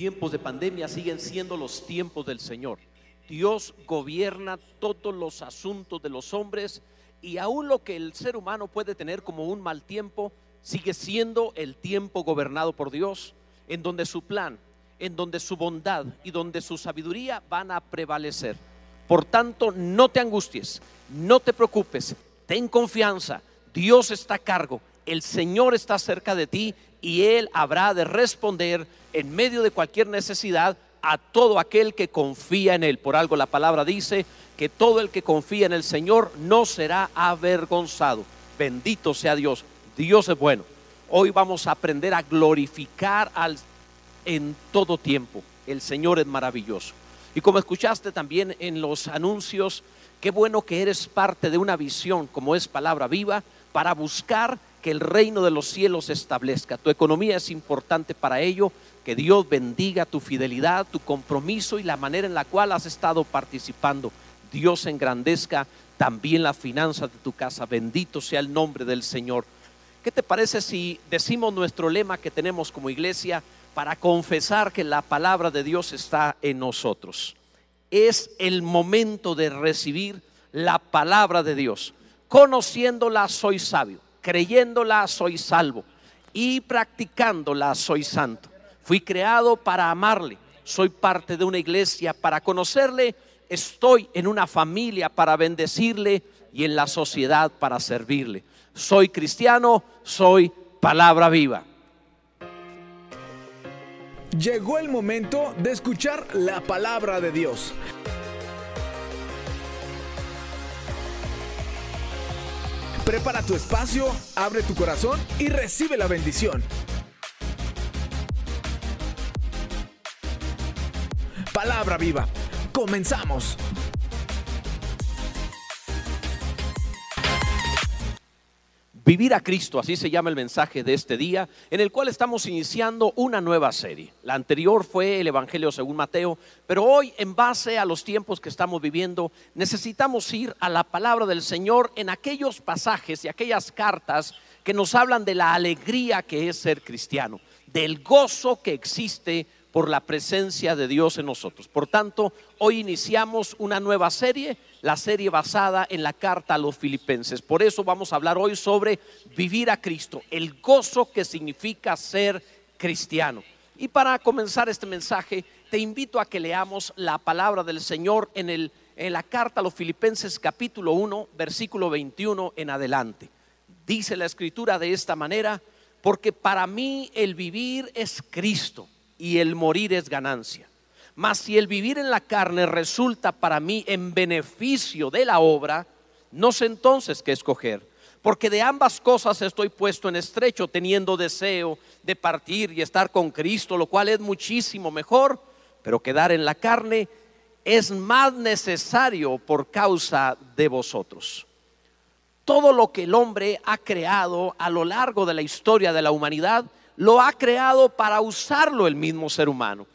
tiempos de pandemia siguen siendo los tiempos del Señor. Dios gobierna todos los asuntos de los hombres y aún lo que el ser humano puede tener como un mal tiempo, sigue siendo el tiempo gobernado por Dios, en donde su plan, en donde su bondad y donde su sabiduría van a prevalecer. Por tanto, no te angusties, no te preocupes, ten confianza, Dios está a cargo, el Señor está cerca de ti y Él habrá de responder en medio de cualquier necesidad a todo aquel que confía en Él. Por algo la palabra dice que todo el que confía en el Señor no será avergonzado. Bendito sea Dios. Dios es bueno. Hoy vamos a aprender a glorificar al, en todo tiempo. El Señor es maravilloso. Y como escuchaste también en los anuncios, qué bueno que eres parte de una visión como es palabra viva para buscar que el reino de los cielos se establezca. Tu economía es importante para ello. Que Dios bendiga tu fidelidad, tu compromiso y la manera en la cual has estado participando. Dios engrandezca también la finanza de tu casa. Bendito sea el nombre del Señor. ¿Qué te parece si decimos nuestro lema que tenemos como iglesia para confesar que la palabra de Dios está en nosotros? Es el momento de recibir la palabra de Dios. Conociéndola soy sabio creyéndola soy salvo y practicándola soy santo. Fui creado para amarle, soy parte de una iglesia para conocerle, estoy en una familia para bendecirle y en la sociedad para servirle. Soy cristiano, soy palabra viva. Llegó el momento de escuchar la palabra de Dios. Prepara tu espacio, abre tu corazón y recibe la bendición. Palabra viva. Comenzamos. Vivir a Cristo, así se llama el mensaje de este día, en el cual estamos iniciando una nueva serie. La anterior fue el Evangelio según Mateo, pero hoy en base a los tiempos que estamos viviendo, necesitamos ir a la palabra del Señor en aquellos pasajes y aquellas cartas que nos hablan de la alegría que es ser cristiano, del gozo que existe por la presencia de Dios en nosotros. Por tanto, hoy iniciamos una nueva serie, la serie basada en la carta a los filipenses. Por eso vamos a hablar hoy sobre vivir a Cristo, el gozo que significa ser cristiano. Y para comenzar este mensaje, te invito a que leamos la palabra del Señor en, el, en la carta a los filipenses capítulo 1, versículo 21 en adelante. Dice la escritura de esta manera, porque para mí el vivir es Cristo y el morir es ganancia. Mas si el vivir en la carne resulta para mí en beneficio de la obra, no sé entonces qué escoger. Porque de ambas cosas estoy puesto en estrecho, teniendo deseo de partir y estar con Cristo, lo cual es muchísimo mejor, pero quedar en la carne es más necesario por causa de vosotros. Todo lo que el hombre ha creado a lo largo de la historia de la humanidad lo ha creado para usarlo el mismo ser humano.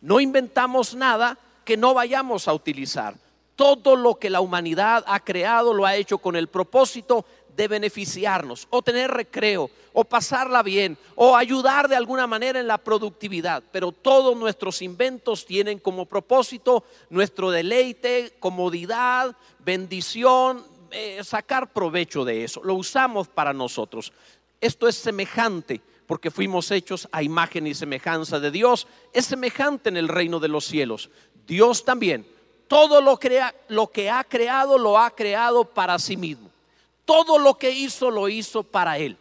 No inventamos nada que no vayamos a utilizar. Todo lo que la humanidad ha creado lo ha hecho con el propósito de beneficiarnos o tener recreo o pasarla bien o ayudar de alguna manera en la productividad. Pero todos nuestros inventos tienen como propósito nuestro deleite, comodidad, bendición, eh, sacar provecho de eso. Lo usamos para nosotros. Esto es semejante porque fuimos hechos a imagen y semejanza de Dios, es semejante en el reino de los cielos. Dios también, todo lo, crea, lo que ha creado, lo ha creado para sí mismo. Todo lo que hizo, lo hizo para Él.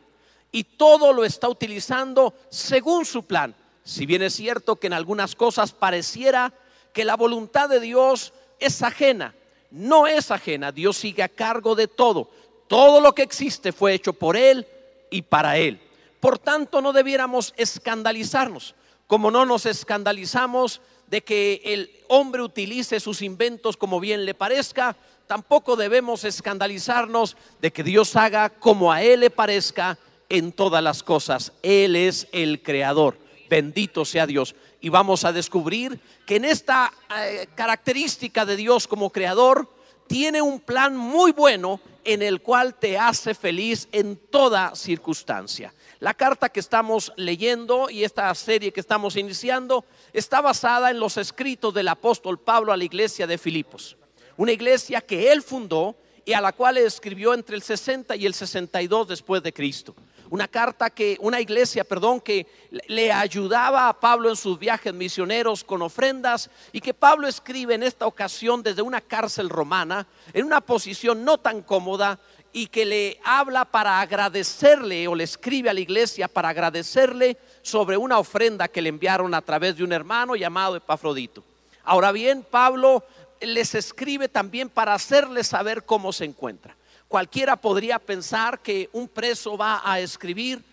Y todo lo está utilizando según su plan. Si bien es cierto que en algunas cosas pareciera que la voluntad de Dios es ajena, no es ajena. Dios sigue a cargo de todo. Todo lo que existe fue hecho por Él y para Él. Por tanto, no debiéramos escandalizarnos, como no nos escandalizamos de que el hombre utilice sus inventos como bien le parezca, tampoco debemos escandalizarnos de que Dios haga como a Él le parezca en todas las cosas. Él es el creador. Bendito sea Dios. Y vamos a descubrir que en esta eh, característica de Dios como creador, tiene un plan muy bueno en el cual te hace feliz en toda circunstancia. La carta que estamos leyendo y esta serie que estamos iniciando está basada en los escritos del apóstol Pablo a la iglesia de Filipos, una iglesia que él fundó y a la cual escribió entre el 60 y el 62 después de Cristo. Una carta que, una iglesia, perdón, que le ayudaba a Pablo en sus viajes misioneros con ofrendas y que Pablo escribe en esta ocasión desde una cárcel romana, en una posición no tan cómoda, y que le habla para agradecerle o le escribe a la iglesia para agradecerle sobre una ofrenda que le enviaron a través de un hermano llamado Epafrodito. Ahora bien, Pablo les escribe también para hacerles saber cómo se encuentra. Cualquiera podría pensar que un preso va a escribir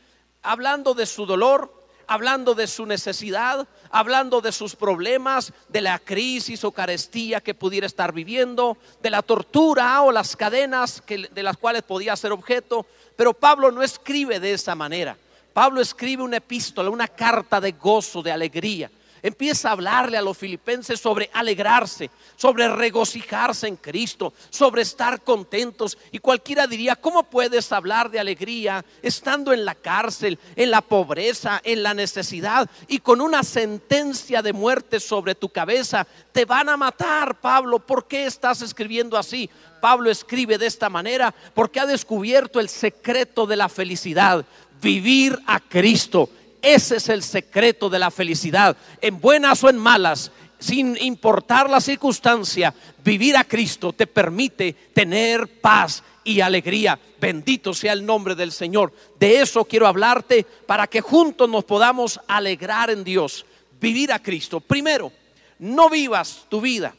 hablando de su dolor, hablando de su necesidad, hablando de sus problemas, de la crisis o carestía que pudiera estar viviendo, de la tortura o las cadenas de las cuales podía ser objeto. Pero Pablo no escribe de esa manera. Pablo escribe una epístola, una carta de gozo, de alegría empieza a hablarle a los filipenses sobre alegrarse, sobre regocijarse en Cristo, sobre estar contentos. Y cualquiera diría, ¿cómo puedes hablar de alegría estando en la cárcel, en la pobreza, en la necesidad y con una sentencia de muerte sobre tu cabeza? Te van a matar, Pablo. ¿Por qué estás escribiendo así? Pablo escribe de esta manera porque ha descubierto el secreto de la felicidad, vivir a Cristo ese es el secreto de la felicidad, en buenas o en malas, sin importar la circunstancia, vivir a Cristo te permite tener paz y alegría. Bendito sea el nombre del Señor. De eso quiero hablarte para que juntos nos podamos alegrar en Dios. Vivir a Cristo. Primero, no vivas tu vida,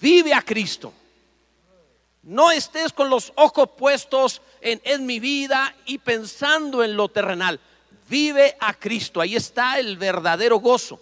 vive a Cristo. No estés con los ojos puestos en, en mi vida y pensando en lo terrenal vive a Cristo. Ahí está el verdadero gozo.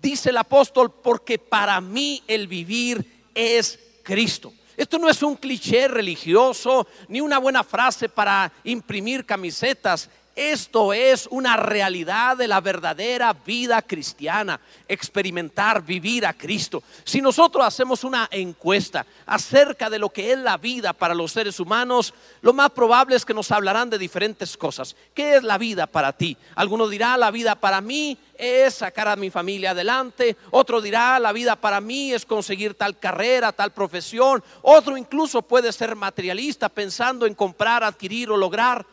Dice el apóstol, porque para mí el vivir es Cristo. Esto no es un cliché religioso ni una buena frase para imprimir camisetas. Esto es una realidad de la verdadera vida cristiana, experimentar, vivir a Cristo. Si nosotros hacemos una encuesta acerca de lo que es la vida para los seres humanos, lo más probable es que nos hablarán de diferentes cosas. ¿Qué es la vida para ti? Alguno dirá, la vida para mí es sacar a mi familia adelante. Otro dirá, la vida para mí es conseguir tal carrera, tal profesión. Otro incluso puede ser materialista pensando en comprar, adquirir o lograr.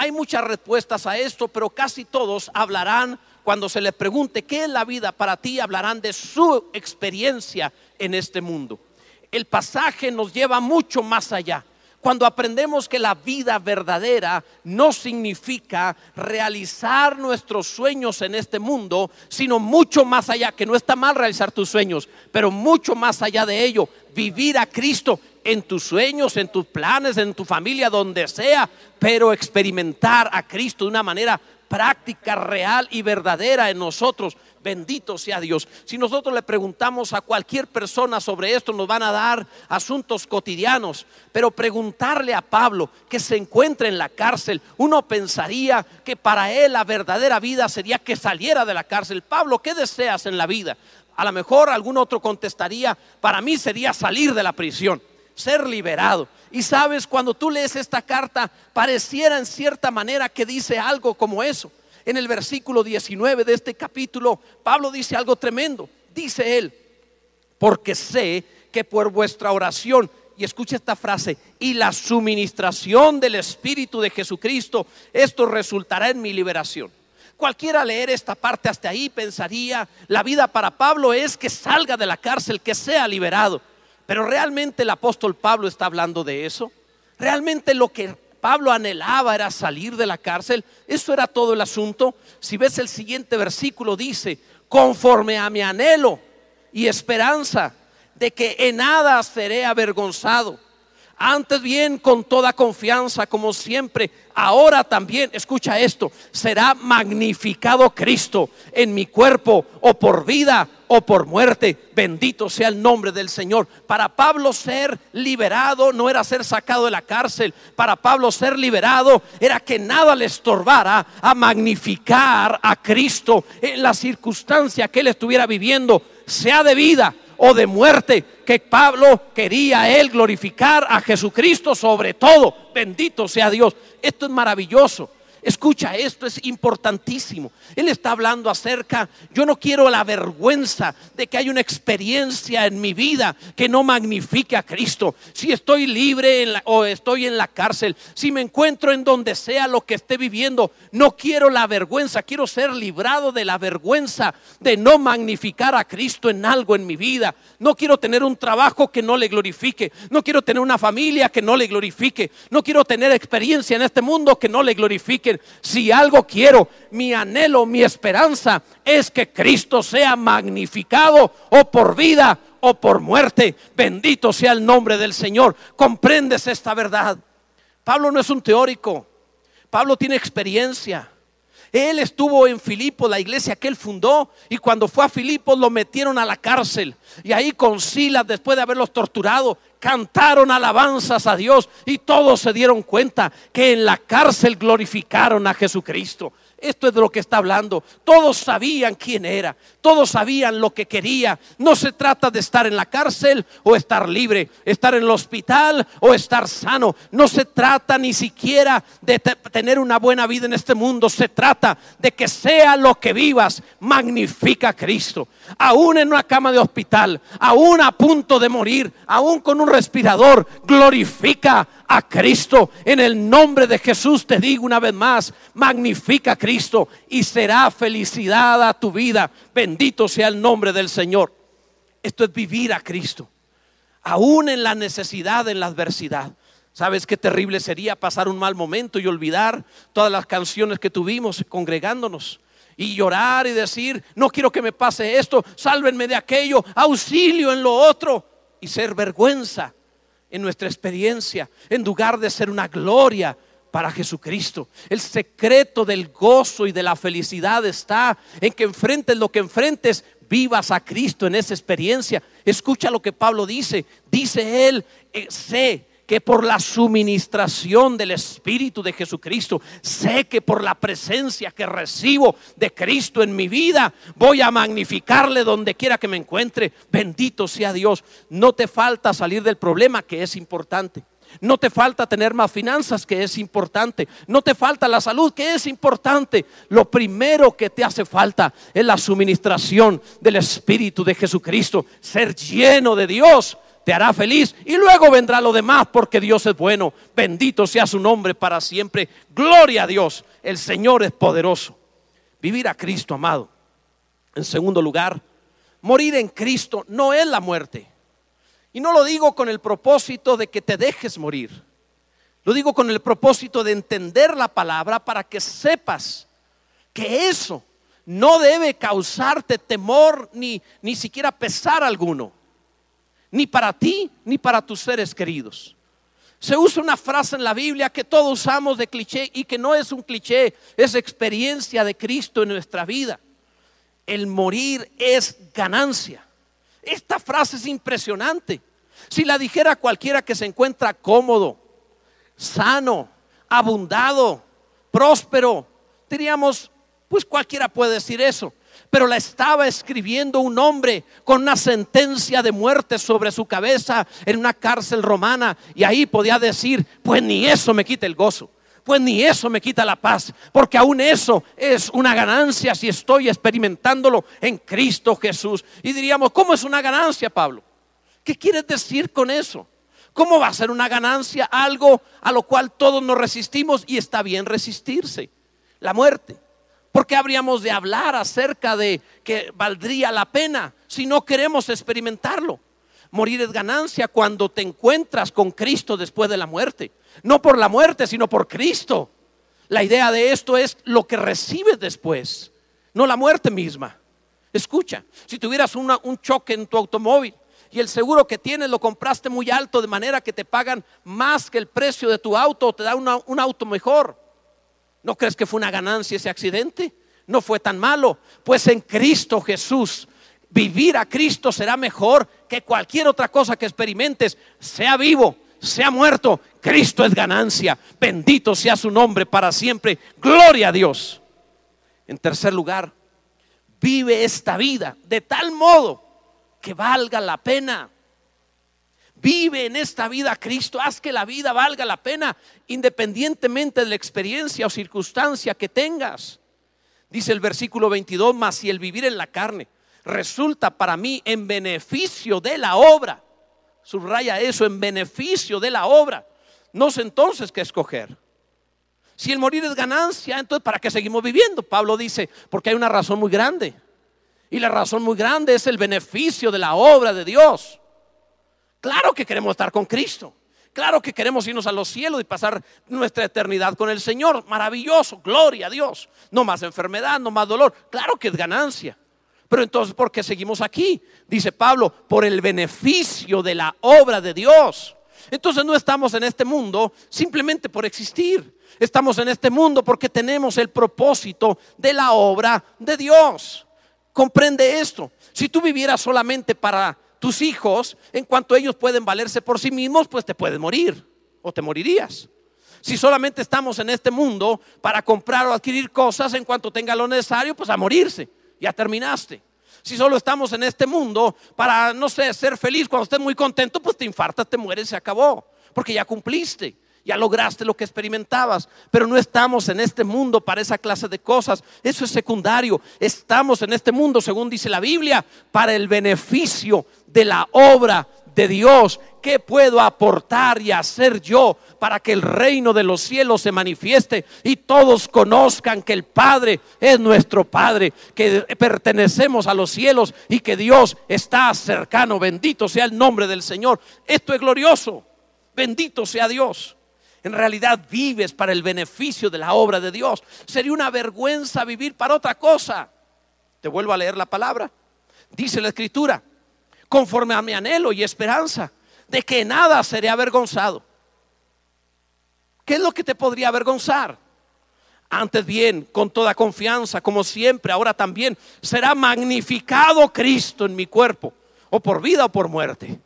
Hay muchas respuestas a esto, pero casi todos hablarán, cuando se les pregunte qué es la vida para ti, hablarán de su experiencia en este mundo. El pasaje nos lleva mucho más allá. Cuando aprendemos que la vida verdadera no significa realizar nuestros sueños en este mundo, sino mucho más allá, que no está mal realizar tus sueños, pero mucho más allá de ello, vivir a Cristo en tus sueños, en tus planes, en tu familia, donde sea, pero experimentar a Cristo de una manera práctica, real y verdadera en nosotros. Bendito sea Dios. Si nosotros le preguntamos a cualquier persona sobre esto, nos van a dar asuntos cotidianos. Pero preguntarle a Pablo que se encuentra en la cárcel, uno pensaría que para él la verdadera vida sería que saliera de la cárcel. Pablo, ¿qué deseas en la vida? A lo mejor algún otro contestaría, para mí sería salir de la prisión ser liberado. Y sabes, cuando tú lees esta carta, pareciera en cierta manera que dice algo como eso. En el versículo 19 de este capítulo, Pablo dice algo tremendo. Dice él, porque sé que por vuestra oración, y escucha esta frase, y la suministración del Espíritu de Jesucristo, esto resultará en mi liberación. Cualquiera leer esta parte hasta ahí pensaría, la vida para Pablo es que salga de la cárcel, que sea liberado. Pero realmente el apóstol Pablo está hablando de eso. Realmente lo que Pablo anhelaba era salir de la cárcel. Eso era todo el asunto. Si ves el siguiente versículo dice, conforme a mi anhelo y esperanza de que en nada seré avergonzado antes bien, con toda confianza, como siempre, ahora también, escucha esto, será magnificado Cristo en mi cuerpo, o por vida o por muerte. Bendito sea el nombre del Señor. Para Pablo ser liberado no era ser sacado de la cárcel. Para Pablo ser liberado era que nada le estorbara a magnificar a Cristo en la circunstancia que él estuviera viviendo, sea de vida o de muerte, que Pablo quería él glorificar a Jesucristo sobre todo. Bendito sea Dios. Esto es maravilloso. Escucha, esto es importantísimo. Él está hablando acerca, yo no quiero la vergüenza de que hay una experiencia en mi vida que no magnifique a Cristo. Si estoy libre o estoy en la cárcel, si me encuentro en donde sea lo que esté viviendo, no quiero la vergüenza, quiero ser librado de la vergüenza de no magnificar a Cristo en algo en mi vida. No quiero tener un trabajo que no le glorifique, no quiero tener una familia que no le glorifique, no quiero tener experiencia en este mundo que no le glorifique. Si algo quiero, mi anhelo, mi esperanza es que Cristo sea magnificado o por vida o por muerte. Bendito sea el nombre del Señor. ¿Comprendes esta verdad? Pablo no es un teórico. Pablo tiene experiencia. Él estuvo en Filipos, la iglesia que él fundó, y cuando fue a Filipos lo metieron a la cárcel. Y ahí con Silas, después de haberlos torturado, cantaron alabanzas a Dios y todos se dieron cuenta que en la cárcel glorificaron a Jesucristo. Esto es de lo que está hablando. Todos sabían quién era, todos sabían lo que quería. No se trata de estar en la cárcel o estar libre, estar en el hospital o estar sano. No se trata ni siquiera de tener una buena vida en este mundo. Se trata de que sea lo que vivas, magnifica a Cristo. Aún en una cama de hospital, aún a punto de morir, aún con un respirador, glorifica a Cristo. En el nombre de Jesús te digo una vez más, magnifica a Cristo y será felicidad a tu vida. Bendito sea el nombre del Señor. Esto es vivir a Cristo, aún en la necesidad, en la adversidad. ¿Sabes qué terrible sería pasar un mal momento y olvidar todas las canciones que tuvimos congregándonos? y llorar y decir, no quiero que me pase esto, sálvenme de aquello, auxilio en lo otro y ser vergüenza en nuestra experiencia, en lugar de ser una gloria para Jesucristo. El secreto del gozo y de la felicidad está en que enfrentes lo que enfrentes, vivas a Cristo en esa experiencia. Escucha lo que Pablo dice. Dice él, eh, sé que por la suministración del Espíritu de Jesucristo, sé que por la presencia que recibo de Cristo en mi vida, voy a magnificarle donde quiera que me encuentre. Bendito sea Dios. No te falta salir del problema que es importante. No te falta tener más finanzas, que es importante. No te falta la salud, que es importante. Lo primero que te hace falta es la suministración del Espíritu de Jesucristo. Ser lleno de Dios te hará feliz y luego vendrá lo demás porque Dios es bueno. Bendito sea su nombre para siempre. Gloria a Dios. El Señor es poderoso. Vivir a Cristo, amado. En segundo lugar, morir en Cristo no es la muerte. Y no lo digo con el propósito de que te dejes morir. Lo digo con el propósito de entender la palabra para que sepas que eso no debe causarte temor ni, ni siquiera pesar alguno ni para ti ni para tus seres queridos. Se usa una frase en la Biblia que todos usamos de cliché y que no es un cliché, es experiencia de Cristo en nuestra vida. El morir es ganancia. Esta frase es impresionante. Si la dijera cualquiera que se encuentra cómodo, sano, abundado, próspero, diríamos, pues cualquiera puede decir eso pero la estaba escribiendo un hombre con una sentencia de muerte sobre su cabeza en una cárcel romana y ahí podía decir, pues ni eso me quita el gozo. Pues ni eso me quita la paz, porque aún eso es una ganancia si estoy experimentándolo en Cristo Jesús. Y diríamos, ¿cómo es una ganancia, Pablo? ¿Qué quieres decir con eso? ¿Cómo va a ser una ganancia algo a lo cual todos nos resistimos y está bien resistirse? La muerte. ¿Por qué habríamos de hablar acerca de que valdría la pena si no queremos experimentarlo? Morir es ganancia cuando te encuentras con Cristo después de la muerte. No por la muerte, sino por Cristo. La idea de esto es lo que recibes después, no la muerte misma. Escucha, si tuvieras un choque en tu automóvil y el seguro que tienes lo compraste muy alto de manera que te pagan más que el precio de tu auto o te da un auto mejor ¿No crees que fue una ganancia ese accidente? No fue tan malo. Pues en Cristo Jesús, vivir a Cristo será mejor que cualquier otra cosa que experimentes, sea vivo, sea muerto. Cristo es ganancia. Bendito sea su nombre para siempre. Gloria a Dios. En tercer lugar, vive esta vida de tal modo que valga la pena. Vive en esta vida Cristo, haz que la vida valga la pena independientemente de la experiencia o circunstancia que tengas. Dice el versículo 22, más si el vivir en la carne resulta para mí en beneficio de la obra, subraya eso, en beneficio de la obra, no sé entonces qué escoger. Si el morir es ganancia, entonces ¿para qué seguimos viviendo? Pablo dice, porque hay una razón muy grande. Y la razón muy grande es el beneficio de la obra de Dios. Claro que queremos estar con Cristo. Claro que queremos irnos a los cielos y pasar nuestra eternidad con el Señor. Maravilloso, gloria a Dios. No más enfermedad, no más dolor. Claro que es ganancia. Pero entonces, ¿por qué seguimos aquí? Dice Pablo, por el beneficio de la obra de Dios. Entonces no estamos en este mundo simplemente por existir. Estamos en este mundo porque tenemos el propósito de la obra de Dios. Comprende esto. Si tú vivieras solamente para tus hijos, en cuanto ellos pueden valerse por sí mismos, pues te puedes morir o te morirías. Si solamente estamos en este mundo para comprar o adquirir cosas, en cuanto tenga lo necesario, pues a morirse. Ya terminaste. Si solo estamos en este mundo para, no sé, ser feliz cuando estés muy contento, pues te infartas, te mueres, se acabó. Porque ya cumpliste ya lograste lo que experimentabas, pero no estamos en este mundo para esa clase de cosas. Eso es secundario. Estamos en este mundo, según dice la Biblia, para el beneficio de la obra de Dios. ¿Qué puedo aportar y hacer yo para que el reino de los cielos se manifieste y todos conozcan que el Padre es nuestro Padre, que pertenecemos a los cielos y que Dios está cercano? Bendito sea el nombre del Señor. Esto es glorioso. Bendito sea Dios en realidad vives para el beneficio de la obra de Dios. Sería una vergüenza vivir para otra cosa. Te vuelvo a leer la palabra. Dice la escritura, conforme a mi anhelo y esperanza de que nada seré avergonzado. ¿Qué es lo que te podría avergonzar? Antes bien, con toda confianza, como siempre, ahora también, será magnificado Cristo en mi cuerpo, o por vida o por muerte.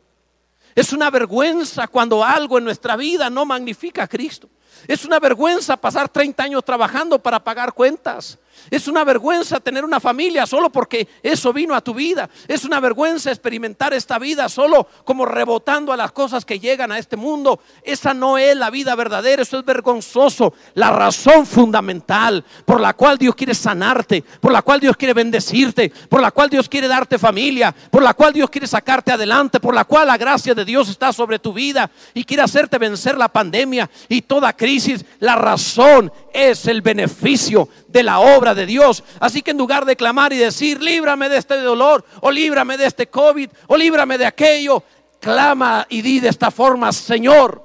Es una vergüenza cuando algo en nuestra vida no magnifica a Cristo. Es una vergüenza pasar 30 años trabajando para pagar cuentas. Es una vergüenza tener una familia solo porque eso vino a tu vida. Es una vergüenza experimentar esta vida solo como rebotando a las cosas que llegan a este mundo. Esa no es la vida verdadera, eso es vergonzoso. La razón fundamental por la cual Dios quiere sanarte, por la cual Dios quiere bendecirte, por la cual Dios quiere darte familia, por la cual Dios quiere sacarte adelante, por la cual la gracia de Dios está sobre tu vida y quiere hacerte vencer la pandemia y toda crisis. La razón es el beneficio de la obra de Dios. Así que en lugar de clamar y decir, líbrame de este dolor, o líbrame de este COVID, o líbrame de aquello, clama y di de esta forma, Señor,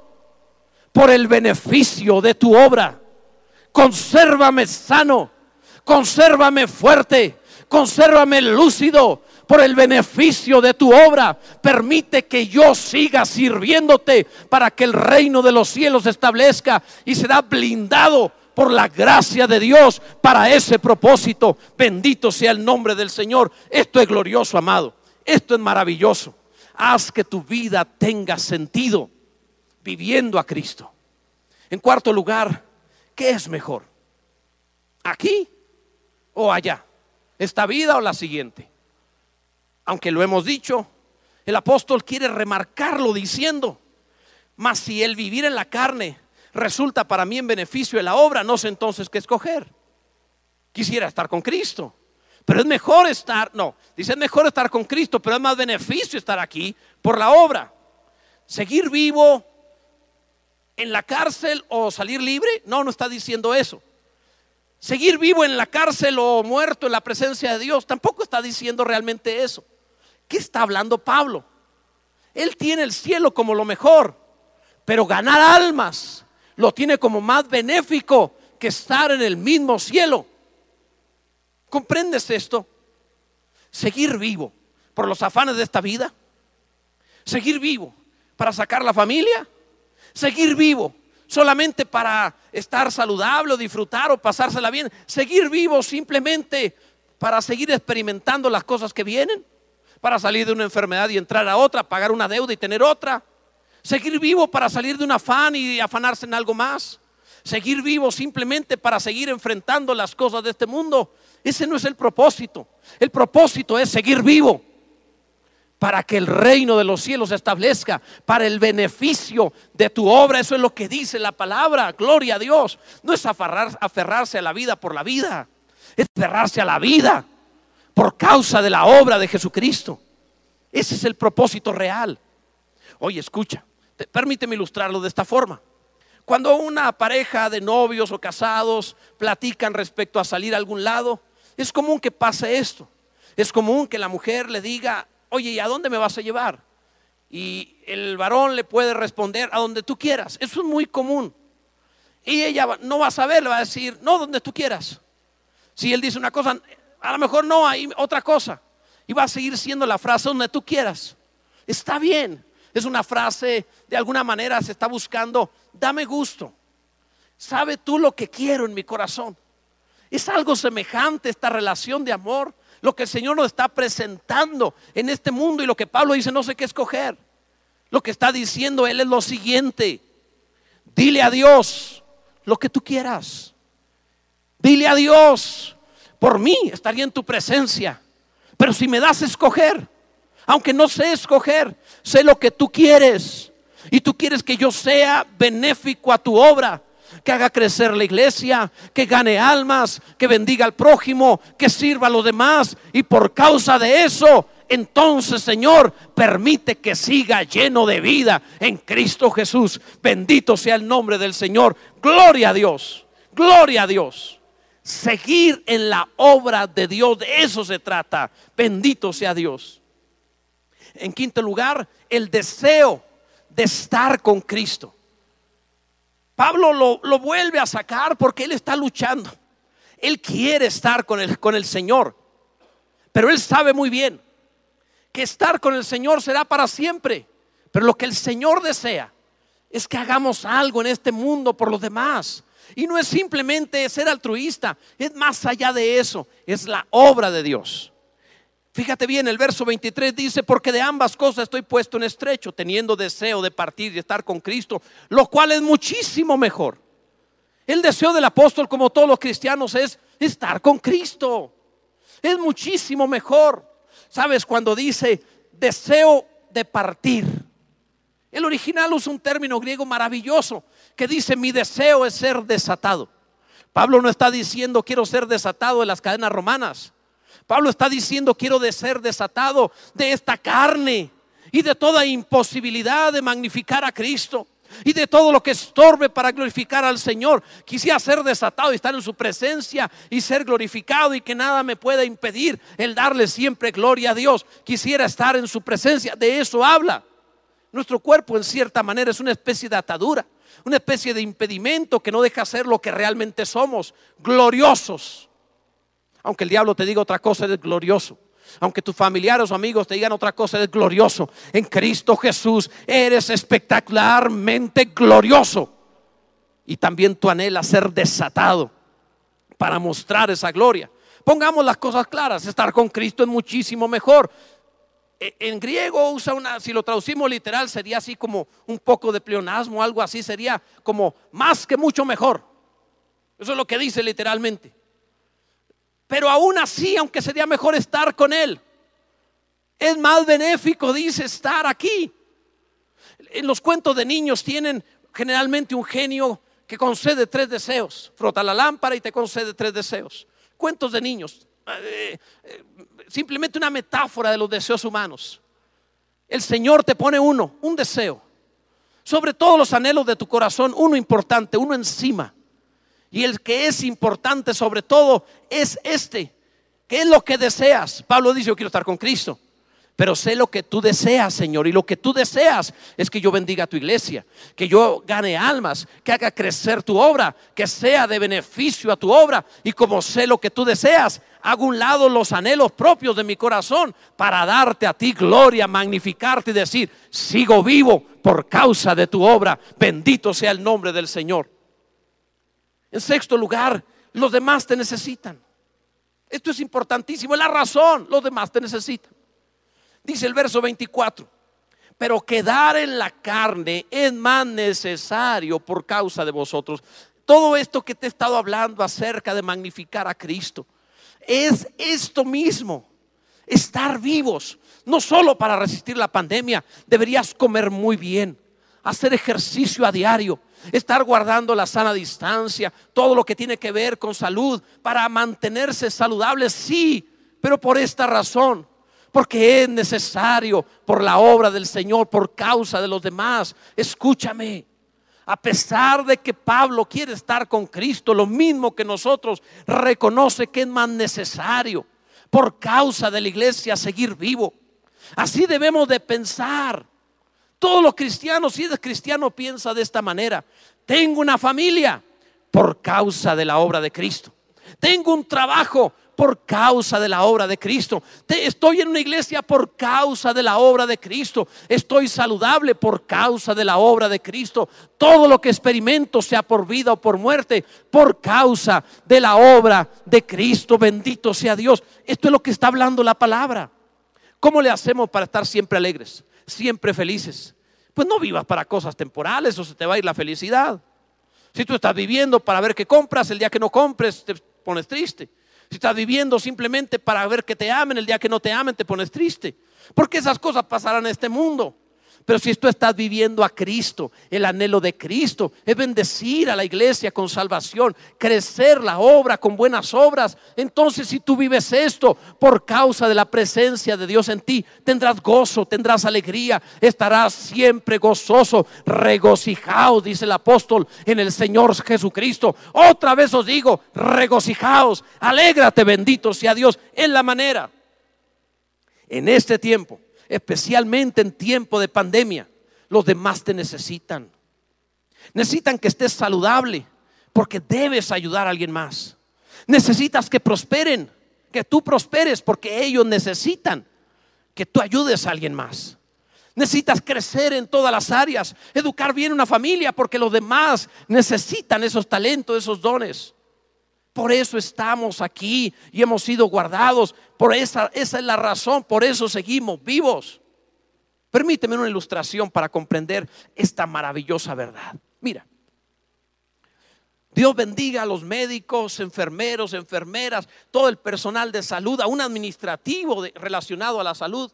por el beneficio de tu obra, consérvame sano, consérvame fuerte, consérvame lúcido, por el beneficio de tu obra. Permite que yo siga sirviéndote para que el reino de los cielos se establezca y será blindado por la gracia de Dios para ese propósito. Bendito sea el nombre del Señor. Esto es glorioso, amado. Esto es maravilloso. Haz que tu vida tenga sentido viviendo a Cristo. En cuarto lugar, ¿qué es mejor? ¿Aquí o allá? ¿Esta vida o la siguiente? Aunque lo hemos dicho, el apóstol quiere remarcarlo diciendo, mas si el vivir en la carne resulta para mí en beneficio de la obra, no sé entonces qué escoger. Quisiera estar con Cristo, pero es mejor estar, no, dice es mejor estar con Cristo, pero es más beneficio estar aquí por la obra. Seguir vivo en la cárcel o salir libre, no, no está diciendo eso. Seguir vivo en la cárcel o muerto en la presencia de Dios, tampoco está diciendo realmente eso. ¿Qué está hablando Pablo? Él tiene el cielo como lo mejor, pero ganar almas lo tiene como más benéfico que estar en el mismo cielo. ¿Comprendes esto? Seguir vivo por los afanes de esta vida. Seguir vivo para sacar la familia. Seguir vivo solamente para estar saludable o disfrutar o pasársela bien. Seguir vivo simplemente para seguir experimentando las cosas que vienen. Para salir de una enfermedad y entrar a otra, pagar una deuda y tener otra. Seguir vivo para salir de un afán y afanarse en algo más. Seguir vivo simplemente para seguir enfrentando las cosas de este mundo. Ese no es el propósito. El propósito es seguir vivo para que el reino de los cielos se establezca, para el beneficio de tu obra. Eso es lo que dice la palabra. Gloria a Dios. No es aferrarse a la vida por la vida, es aferrarse a la vida por causa de la obra de Jesucristo. Ese es el propósito real. Oye, escucha, permíteme ilustrarlo de esta forma. Cuando una pareja de novios o casados platican respecto a salir a algún lado, es común que pase esto. Es común que la mujer le diga, oye, ¿y a dónde me vas a llevar? Y el varón le puede responder, a donde tú quieras. Eso es muy común. Y ella no va a saber, le va a decir, no, donde tú quieras. Si él dice una cosa, a lo mejor no, hay otra cosa. Y va a seguir siendo la frase donde tú quieras. Está bien. Es una frase, de alguna manera se está buscando, dame gusto. ¿Sabe tú lo que quiero en mi corazón? Es algo semejante esta relación de amor lo que el Señor nos está presentando en este mundo y lo que Pablo dice, no sé qué escoger. Lo que está diciendo Él es lo siguiente. Dile a Dios lo que tú quieras. Dile a Dios, por mí estaría en tu presencia. Pero si me das a escoger, aunque no sé escoger, sé lo que tú quieres. Y tú quieres que yo sea benéfico a tu obra que haga crecer la iglesia, que gane almas, que bendiga al prójimo, que sirva a los demás. Y por causa de eso, entonces Señor, permite que siga lleno de vida en Cristo Jesús. Bendito sea el nombre del Señor. Gloria a Dios, gloria a Dios. Seguir en la obra de Dios, de eso se trata. Bendito sea Dios. En quinto lugar, el deseo de estar con Cristo. Pablo lo, vuelve a sacar porque él está luchando. Él quiere estar con el, con el Señor. Pero él sabe muy bien que estar con el Señor será para siempre. Pero lo que el Señor desea es que hagamos algo en este mundo por los demás. Y no es simplemente ser altruista, es más allá de eso, es la obra de Dios. Fíjate bien, el verso 23 dice, porque de ambas cosas estoy puesto en estrecho, teniendo deseo de partir y estar con Cristo, lo cual es muchísimo mejor. El deseo del apóstol, como todos los cristianos, es estar con Cristo. Es muchísimo mejor. ¿Sabes? Cuando dice deseo de partir. El original usa un término griego maravilloso que dice mi deseo es ser desatado. Pablo no está diciendo quiero ser desatado de las cadenas romanas. Pablo está diciendo, quiero ser desatado de esta carne y de toda imposibilidad de magnificar a Cristo y de todo lo que estorbe para glorificar al Señor. Quisiera ser desatado y estar en su presencia y ser glorificado y que nada me pueda impedir el darle siempre gloria a Dios. Quisiera estar en su presencia. De eso habla. Nuestro cuerpo en cierta manera es una especie de atadura, una especie de impedimento que no deja ser lo que realmente somos, gloriosos. Aunque el diablo te diga otra cosa, es glorioso. Aunque tus familiares o amigos te digan otra cosa, es glorioso. En Cristo Jesús eres espectacularmente glorioso. Y también tú anhelas ser desatado para mostrar esa gloria. Pongamos las cosas claras, estar con Cristo es muchísimo mejor. E, en griego usa una, si lo traducimos literal, sería así como un poco de pleonasmo, algo así, sería como más que mucho mejor. Eso es lo que dice literalmente. Pero aún así, aunque sería mejor estar con Él, es más benéfico, dice, estar aquí. En los cuentos de niños tienen generalmente un genio que concede tres deseos. Frota la lámpara y te concede tres deseos. Cuentos de niños. Eh, eh, simplemente una metáfora de los deseos humanos. El Señor te pone uno, un deseo. Sobre todos los anhelos de tu corazón, uno importante, uno encima. Y el que es importante sobre todo es este. ¿Qué es lo que deseas? Pablo dice, yo quiero estar con Cristo. Pero sé lo que tú deseas, Señor. Y lo que tú deseas es que yo bendiga a tu iglesia, que yo gane almas, que haga crecer tu obra, que sea de beneficio a tu obra. Y como sé lo que tú deseas, hago un lado los anhelos propios de mi corazón para darte a ti gloria, magnificarte y decir, sigo vivo por causa de tu obra. Bendito sea el nombre del Señor. En sexto lugar, los demás te necesitan. Esto es importantísimo, es la razón, los demás te necesitan. Dice el verso 24, pero quedar en la carne es más necesario por causa de vosotros. Todo esto que te he estado hablando acerca de magnificar a Cristo, es esto mismo. estar vivos, no solo para resistir la pandemia, deberías comer muy bien, hacer ejercicio a diario, estar guardando la sana distancia, todo lo que tiene que ver con salud, para mantenerse saludable, sí, pero por esta razón, porque es necesario por la obra del Señor, por causa de los demás. Escúchame, a pesar de que Pablo quiere estar con Cristo, lo mismo que nosotros, reconoce que es más necesario por causa de la iglesia seguir vivo. Así debemos de pensar. Todos los cristianos, si eres cristiano, piensa de esta manera. Tengo una familia por causa de la obra de Cristo. Tengo un trabajo por causa de la obra de Cristo. Estoy en una iglesia por causa de la obra de Cristo. Estoy saludable por causa de la obra de Cristo. Todo lo que experimento, sea por vida o por muerte, por causa de la obra de Cristo. Bendito sea Dios. Esto es lo que está hablando la palabra. ¿Cómo le hacemos para estar siempre alegres, siempre felices? Pues no vivas para cosas temporales o se te va a ir la felicidad. Si tú estás viviendo para ver qué compras, el día que no compres te pones triste. Si estás viviendo simplemente para ver que te amen, el día que no te amen te pones triste. Porque esas cosas pasarán en este mundo. Pero si tú estás viviendo a Cristo, el anhelo de Cristo es bendecir a la iglesia con salvación, crecer la obra con buenas obras. Entonces si tú vives esto por causa de la presencia de Dios en ti, tendrás gozo, tendrás alegría, estarás siempre gozoso, regocijaos, dice el apóstol en el Señor Jesucristo. Otra vez os digo, regocijaos, alégrate, bendito sea Dios, en la manera. En este tiempo especialmente en tiempo de pandemia, los demás te necesitan. Necesitan que estés saludable porque debes ayudar a alguien más. Necesitas que prosperen, que tú prosperes porque ellos necesitan que tú ayudes a alguien más. Necesitas crecer en todas las áreas, educar bien una familia porque los demás necesitan esos talentos, esos dones. Por eso estamos aquí y hemos sido guardados. Por esa, esa es la razón, por eso seguimos vivos. Permíteme una ilustración para comprender esta maravillosa verdad. Mira, Dios bendiga a los médicos, enfermeros, enfermeras, todo el personal de salud, a un administrativo relacionado a la salud,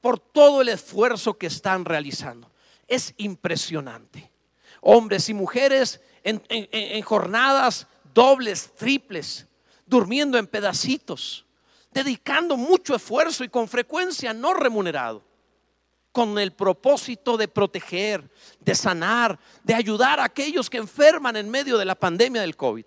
por todo el esfuerzo que están realizando. Es impresionante. Hombres y mujeres en jornadas dobles, triples, durmiendo en pedacitos, dedicando mucho esfuerzo y con frecuencia no remunerado, con el propósito de proteger, de sanar, de ayudar a aquellos que enferman en medio de la pandemia del COVID.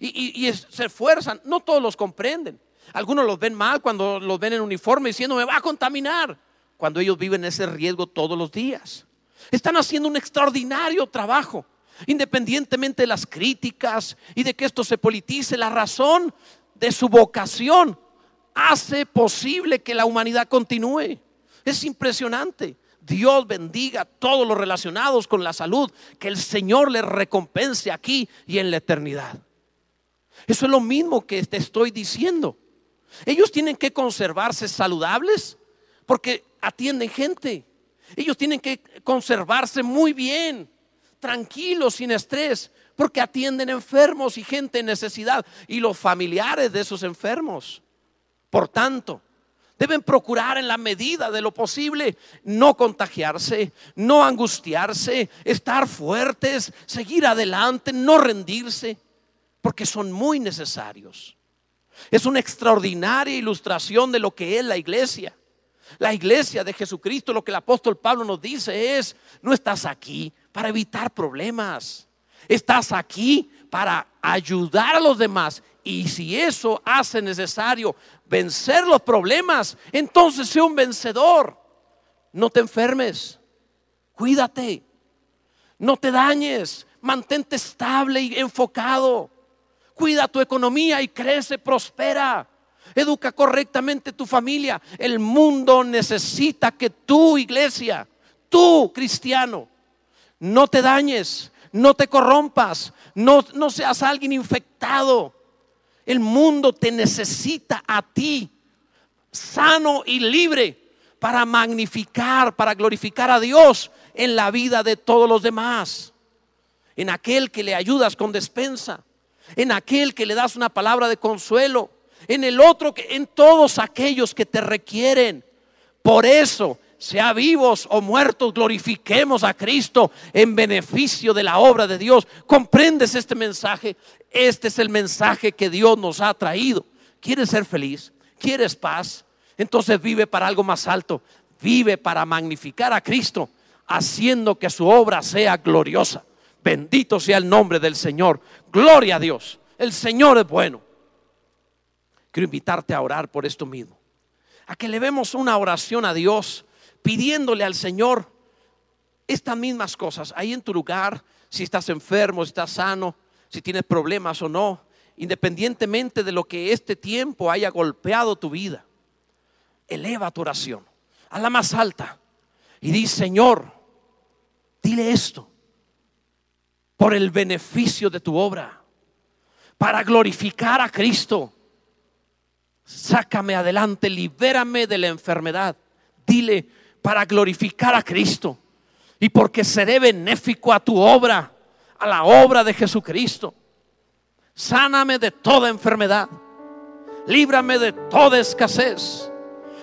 Y, se esfuerzan, no todos los comprenden. Algunos los ven mal cuando los ven en uniforme diciendo me va a contaminar, cuando ellos viven ese riesgo todos los días. Están haciendo un extraordinario trabajo independientemente de las críticas y de que esto se politice, la razón de su vocación hace posible que la humanidad continúe. Es impresionante. Dios bendiga a todos los relacionados con la salud, que el Señor les recompense aquí y en la eternidad. Eso es lo mismo que te estoy diciendo. Ellos tienen que conservarse saludables porque atienden gente. Ellos tienen que conservarse muy bien tranquilos, sin estrés, porque atienden enfermos y gente en necesidad y los familiares de esos enfermos. Por tanto, deben procurar en la medida de lo posible no contagiarse, no angustiarse, estar fuertes, seguir adelante, no rendirse, porque son muy necesarios. Es una extraordinaria ilustración de lo que es la iglesia. La iglesia de Jesucristo, lo que el apóstol Pablo nos dice es, no estás aquí para evitar problemas. Estás aquí para ayudar a los demás. Y si eso hace necesario vencer los problemas, entonces sé un vencedor. No te enfermes. Cuídate. No te dañes. Mantente estable y enfocado. Cuida tu economía y crece, prospera. Educa correctamente tu familia. El mundo necesita que tu iglesia, tú cristiano, no te dañes, no te corrompas, no, no seas alguien infectado. El mundo te necesita a ti, sano y libre, para magnificar, para glorificar a Dios en la vida de todos los demás. En aquel que le ayudas con despensa, en aquel que le das una palabra de consuelo, en el otro, en todos aquellos que te requieren. Por eso, sea vivos o muertos, glorifiquemos a Cristo en beneficio de la obra de Dios. ¿Comprendes este mensaje? Este es el mensaje que Dios nos ha traído. ¿Quieres ser feliz? ¿Quieres paz? Entonces vive para algo más alto. Vive para magnificar a Cristo, haciendo que su obra sea gloriosa. Bendito sea el nombre del Señor. Gloria a Dios. El Señor es bueno. Quiero invitarte a orar por esto mismo. A que le vemos una oración a Dios pidiéndole al Señor estas mismas cosas. Ahí en tu lugar, si estás enfermo, si estás sano, si tienes problemas o no, independientemente de lo que este tiempo haya golpeado tu vida, eleva tu oración a la más alta y di, Señor, dile esto por el beneficio de tu obra, para glorificar a Cristo. Sácame adelante, libérame de la enfermedad. Dile, para glorificar a Cristo y porque seré benéfico a tu obra, a la obra de Jesucristo. Sáname de toda enfermedad, líbrame de toda escasez.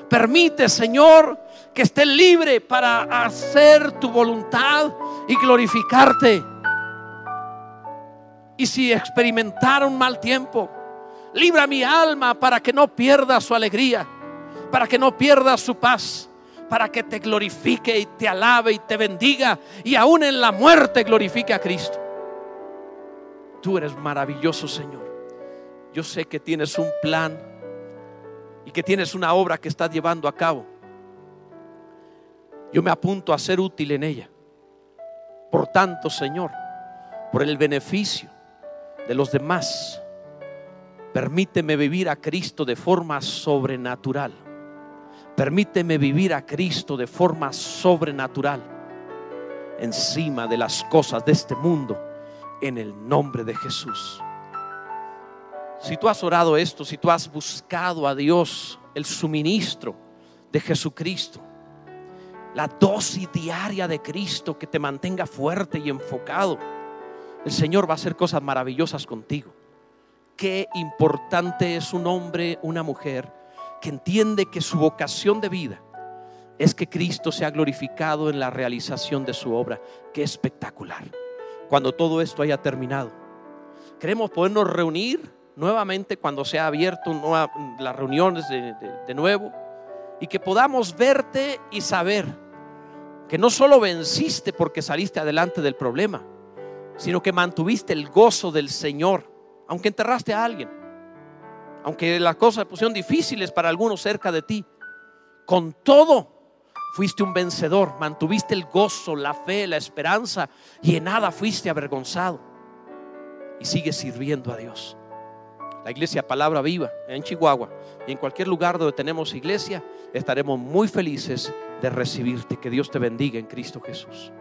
Permite, Señor, que esté libre para hacer tu voluntad y glorificarte y si experimentara un mal tiempo, libra mi alma para que no pierda su alegría, para que no pierda su paz, para que te glorifique y te alabe y te bendiga y aún en la muerte glorifique a Cristo. Tú eres maravilloso, Señor. Yo sé que tienes un plan y que tienes una obra que estás llevando a cabo. Yo me apunto a ser útil en ella. Por tanto, Señor, por el beneficio de los demás. Permíteme vivir a Cristo de forma sobrenatural. Permíteme vivir a Cristo de forma sobrenatural encima de las cosas de este mundo en el nombre de Jesús. Si tú has orado esto, si tú has buscado a Dios el suministro de Jesucristo, la dosis diaria de Cristo que te mantenga fuerte y enfocado, el Señor va a hacer cosas maravillosas contigo. Qué importante es un hombre, una mujer que entiende que su vocación de vida es que Cristo sea glorificado en la realización de su obra. Qué espectacular. Cuando todo esto haya terminado, queremos podernos reunir nuevamente cuando sea abierto las reuniones de, de nuevo y que podamos verte y saber que no solo venciste porque saliste adelante del problema, sino que mantuviste el gozo del Señor, aunque enterraste a alguien, aunque las cosas pusieron difíciles para algunos cerca de ti. Con todo, fuiste un vencedor, mantuviste el gozo, la fe, la esperanza y en nada fuiste avergonzado. Y sigues sirviendo a Dios. La iglesia Palabra Viva en Chihuahua y en cualquier lugar donde tenemos iglesia, estaremos muy felices de recibirte. Que Dios te bendiga en Cristo Jesús.